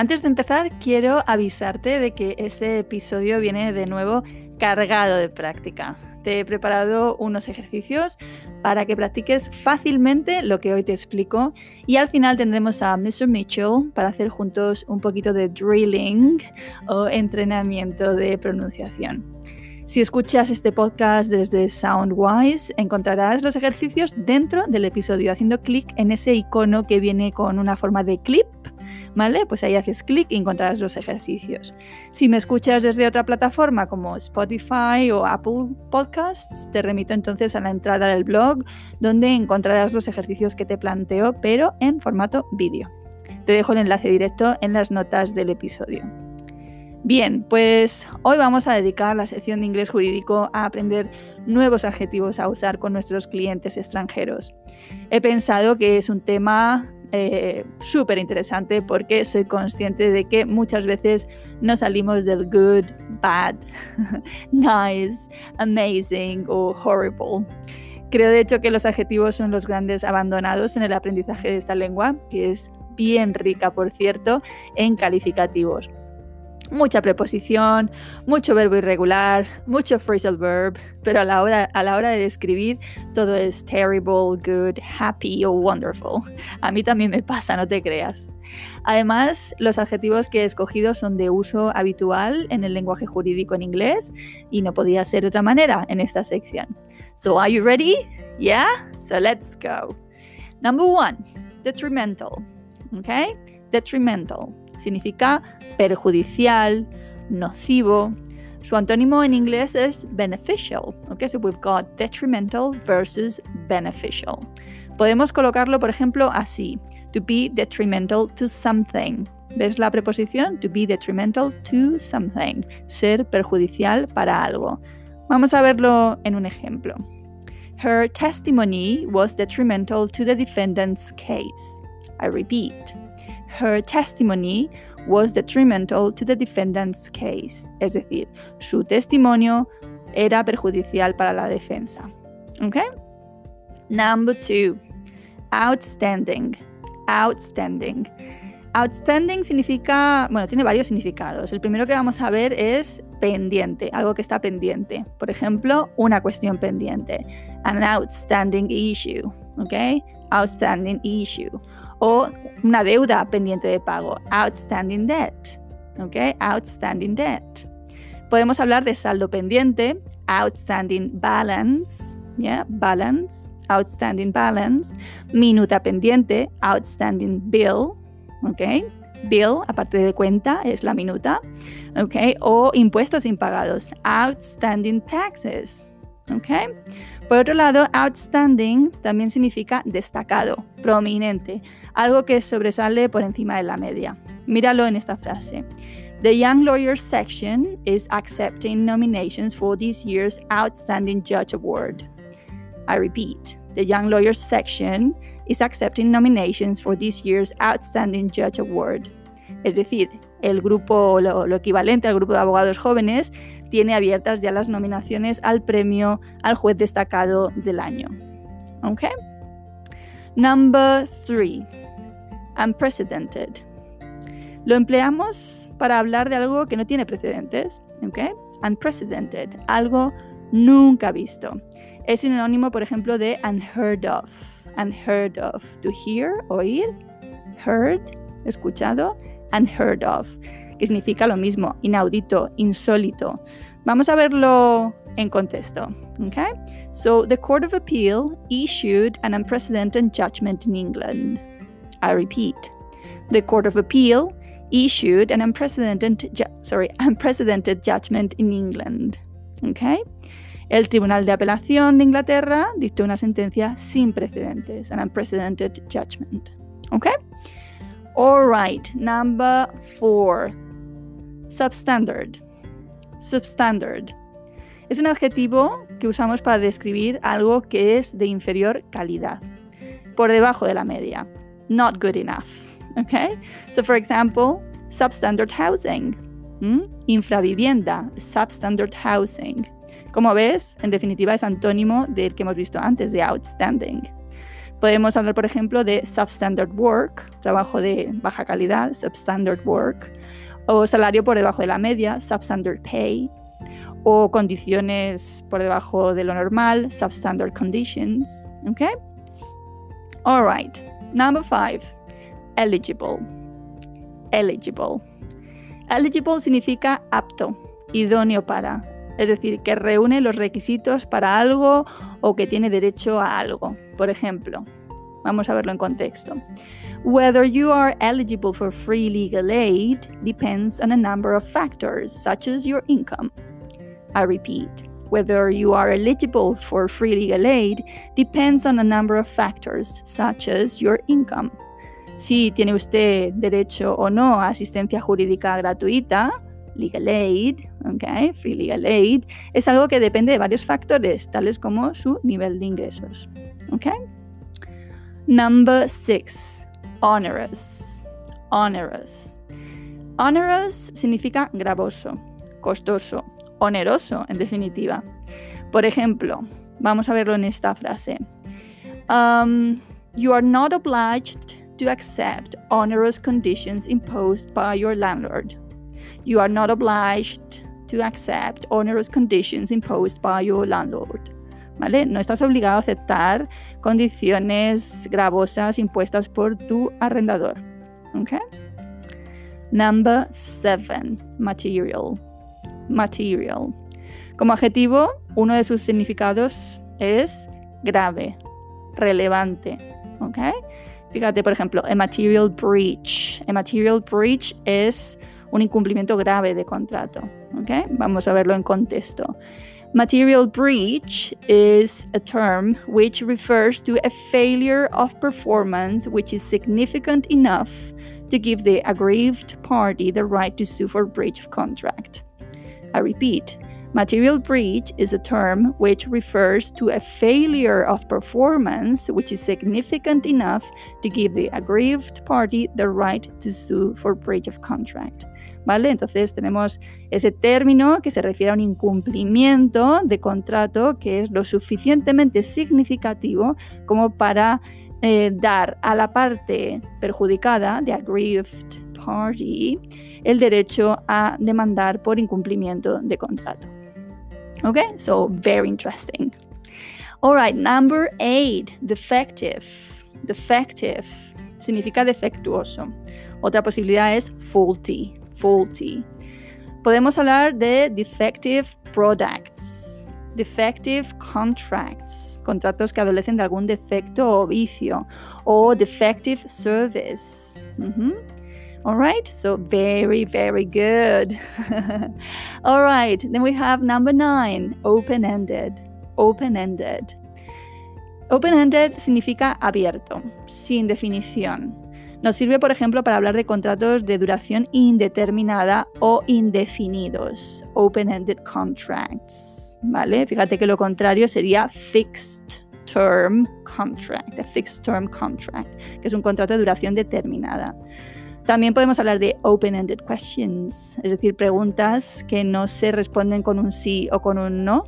Antes de empezar, quiero avisarte de que este episodio viene de nuevo cargado de práctica. Te he preparado unos ejercicios para que practiques fácilmente lo que hoy te explico y al final tendremos a Mr. Mitchell para hacer juntos un poquito de drilling o entrenamiento de pronunciación. Si escuchas este podcast desde Soundwise, encontrarás los ejercicios dentro del episodio haciendo clic en ese icono que viene con una forma de clip ¿vale? Pues ahí haces clic y encontrarás los ejercicios. Si me escuchas desde otra plataforma como Spotify o Apple Podcasts, te remito entonces a la entrada del blog donde encontrarás los ejercicios que te planteo, pero en formato vídeo. Te dejo el enlace directo en las notas del episodio. Bien, pues hoy vamos a dedicar la sección de inglés jurídico a aprender nuevos adjetivos a usar con nuestros clientes extranjeros. He pensado que es un tema eh, súper interesante porque soy consciente de que muchas veces no salimos del good, bad, nice, amazing o horrible. Creo de hecho que los adjetivos son los grandes abandonados en el aprendizaje de esta lengua, que es bien rica, por cierto, en calificativos mucha preposición, mucho verbo irregular, mucho phrasal verb, pero a la, hora, a la hora de describir todo es terrible, good, happy o wonderful. A mí también me pasa, no te creas. Además, los adjetivos que he escogido son de uso habitual en el lenguaje jurídico en inglés y no podía ser de otra manera en esta sección. So, are you ready? Yeah? So, let's go. Number one, detrimental. Okay? Detrimental significa perjudicial, nocivo. Su antónimo en inglés es beneficial. Okay, so we've got detrimental versus beneficial. Podemos colocarlo, por ejemplo, así: to be detrimental to something. ¿Ves la preposición? To be detrimental to something. Ser perjudicial para algo. Vamos a verlo en un ejemplo. Her testimony was detrimental to the defendant's case. I repeat her testimony was detrimental to the defendant's case. Es decir, su testimonio era perjudicial para la defensa. Okay? Number two, outstanding. Outstanding. Outstanding significa, bueno, tiene varios significados. El primero que vamos a ver es pendiente, algo que está pendiente. Por ejemplo, una cuestión pendiente. An outstanding issue, ¿ok? Outstanding issue o una deuda pendiente de pago, outstanding debt. ¿Ok? Outstanding debt. Podemos hablar de saldo pendiente, outstanding balance, ¿ya? Balance, outstanding balance, minuta pendiente, outstanding bill, ¿ok? Bill, aparte de cuenta, es la minuta, ¿ok? O impuestos impagados, outstanding taxes, ¿ok? Por otro lado, outstanding también significa destacado, prominente, algo que sobresale por encima de la media. Míralo en esta frase. The Young Lawyers section is accepting nominations for this year's Outstanding Judge Award. I repeat, the Young Lawyers section is accepting nominations for this year's Outstanding Judge Award. Es decir, el grupo, lo, lo, equivalente al grupo de abogados jóvenes, tiene abiertas ya las nominaciones al premio al juez destacado del año. ¿Ok? Number three, unprecedented. Lo empleamos para hablar de algo que no tiene precedentes. ¿Ok? Unprecedented, algo nunca visto. Es sinónimo, por ejemplo, de unheard of. Unheard of. To hear, oír. Heard, escuchado. Unheard of que significa lo mismo, inaudito, insólito. Vamos a verlo en contexto. Okay? So, the Court of Appeal issued an unprecedented judgment in England. I repeat, the Court of Appeal issued an unprecedented, sorry, unprecedented judgment in England. Okay? El Tribunal de Apelación de Inglaterra dictó una sentencia sin precedentes, an unprecedented judgment. Okay? All right, number four. Substandard. Substandard. Es un adjetivo que usamos para describir algo que es de inferior calidad, por debajo de la media. Not good enough. Okay? So, for example, substandard housing. Infravivienda, substandard housing. Como ves, en definitiva es antónimo del que hemos visto antes, de outstanding. Podemos hablar, por ejemplo, de substandard work, trabajo de baja calidad, substandard work, o salario por debajo de la media, substandard pay, o condiciones por debajo de lo normal, substandard conditions. Okay? All right. Number five, eligible. Eligible. Eligible significa apto, idóneo para, es decir, que reúne los requisitos para algo o que tiene derecho a algo. Por ejemplo, vamos a verlo en contexto. Whether you are eligible for free legal aid depends on a number of factors, such as your income. I repeat, whether you are eligible for free legal aid depends on a number of factors, such as your income. Si tiene usted derecho o no a asistencia jurídica gratuita, legal aid, okay, free legal aid, es algo que depende de varios factores, tales como su nivel de ingresos. Okay? Number six, onerous. Onerous. Onerous significa gravoso, costoso, oneroso, en definitiva. Por ejemplo, vamos a verlo en esta frase. Um, you are not obliged to accept onerous conditions imposed by your landlord. You are not obliged to accept onerous conditions imposed by your landlord. ¿Vale? No estás obligado a aceptar condiciones gravosas impuestas por tu arrendador. Okay? Number seven, material material. Como adjetivo, uno de sus significados es grave, relevante. ¿ok? Fíjate, por ejemplo, a material breach. A material breach es un incumplimiento grave de contrato. ¿ok? Vamos a verlo en contexto. Material breach is a term which refers to a failure of performance which is significant enough to give the aggrieved party the right to sue for breach of contract. I repeat, material breach is a term which refers to a failure of performance which is significant enough to give the aggrieved party the right to sue for breach of contract. ¿Vale? Entonces tenemos ese término que se refiere a un incumplimiento de contrato que es lo suficientemente significativo como para eh, dar a la parte perjudicada, the aggrieved party, el derecho a demandar por incumplimiento de contrato. Okay, so very interesting. All right, number eight, defective. Defective significa defectuoso. Otra posibilidad es faulty, faulty. Podemos hablar de defective products, defective contracts, contratos que adolecen de algún defecto o vicio, o defective service. All right, so very, very good. All right, then we have number nine, open ended. Open ended. Open ended significa abierto, sin definición. Nos sirve, por ejemplo, para hablar de contratos de duración indeterminada o indefinidos. Open-ended contracts. ¿Vale? Fíjate que lo contrario sería fixed term contract. A fixed term contract, que es un contrato de duración determinada. También podemos hablar de open-ended questions, es decir, preguntas que no se responden con un sí o con un no,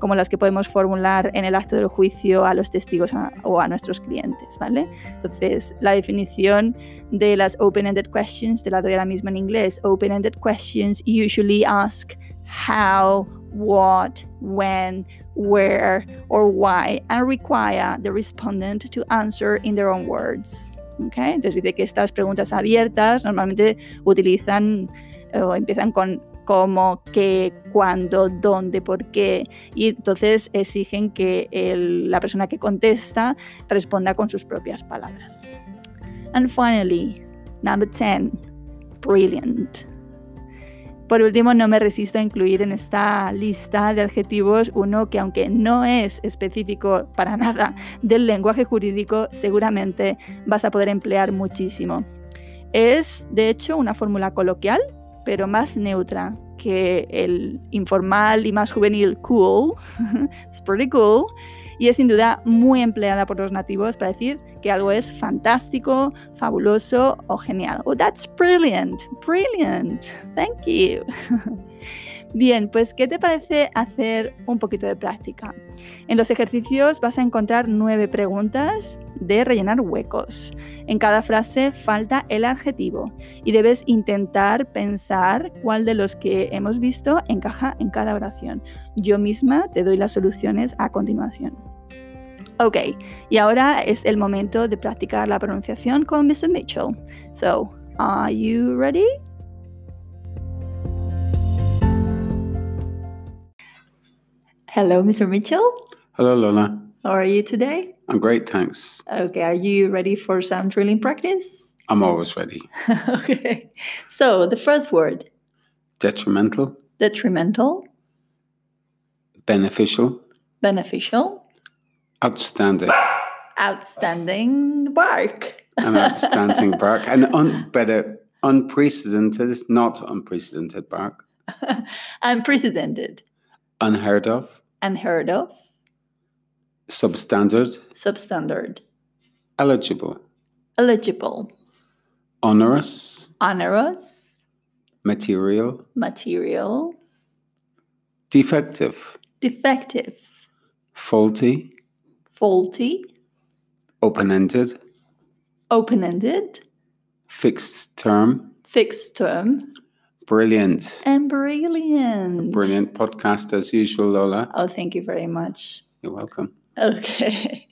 como las que podemos formular en el acto del juicio a los testigos o a nuestros clientes, ¿vale? Entonces, la definición de las open-ended questions te la doy ahora mismo en inglés. Open-ended questions usually ask how, what, when, where, or why, and require the respondent to answer in their own words. Entonces dice que estas preguntas abiertas normalmente utilizan eh, o empiezan con cómo, qué, cuándo, dónde, por qué. Y entonces exigen que la persona que contesta responda con sus propias palabras. And finally, number 10, brilliant. Por último, no me resisto a incluir en esta lista de adjetivos uno que aunque no es específico para nada del lenguaje jurídico, seguramente vas a poder emplear muchísimo. Es, de hecho, una fórmula coloquial, pero más neutra que el informal y más juvenil cool. es pretty cool y es sin duda muy empleada por los nativos para decir que algo es fantástico, fabuloso o genial. Oh, that's brilliant, brilliant, thank you. Bien, pues ¿qué te parece hacer un poquito de práctica? En los ejercicios vas a encontrar nueve preguntas de rellenar huecos. En cada frase falta el adjetivo y debes intentar pensar cuál de los que hemos visto encaja en cada oración. Yo misma te doy las soluciones a continuación. Ok, y ahora es el momento de practicar la pronunciación con Mr. Mitchell. So, are you ready? Hello, Mr. Mitchell. Hello, Lola. How are you today? I'm great, thanks. Okay, are you ready for some drilling practice? I'm always ready. okay, so the first word Detrimental, detrimental, beneficial, beneficial, outstanding, outstanding bark. an outstanding bark, and un- better, unprecedented, not unprecedented bark, Unprecedented, unheard of, unheard of, substandard, substandard, eligible, eligible, onerous, onerous, material, material, defective, defective, faulty, faulty, open ended, open ended, fixed term, fixed term, brilliant. and brilliant. Brilliant podcast as usual, Lola. Oh, thank you very much. You're welcome. Okay.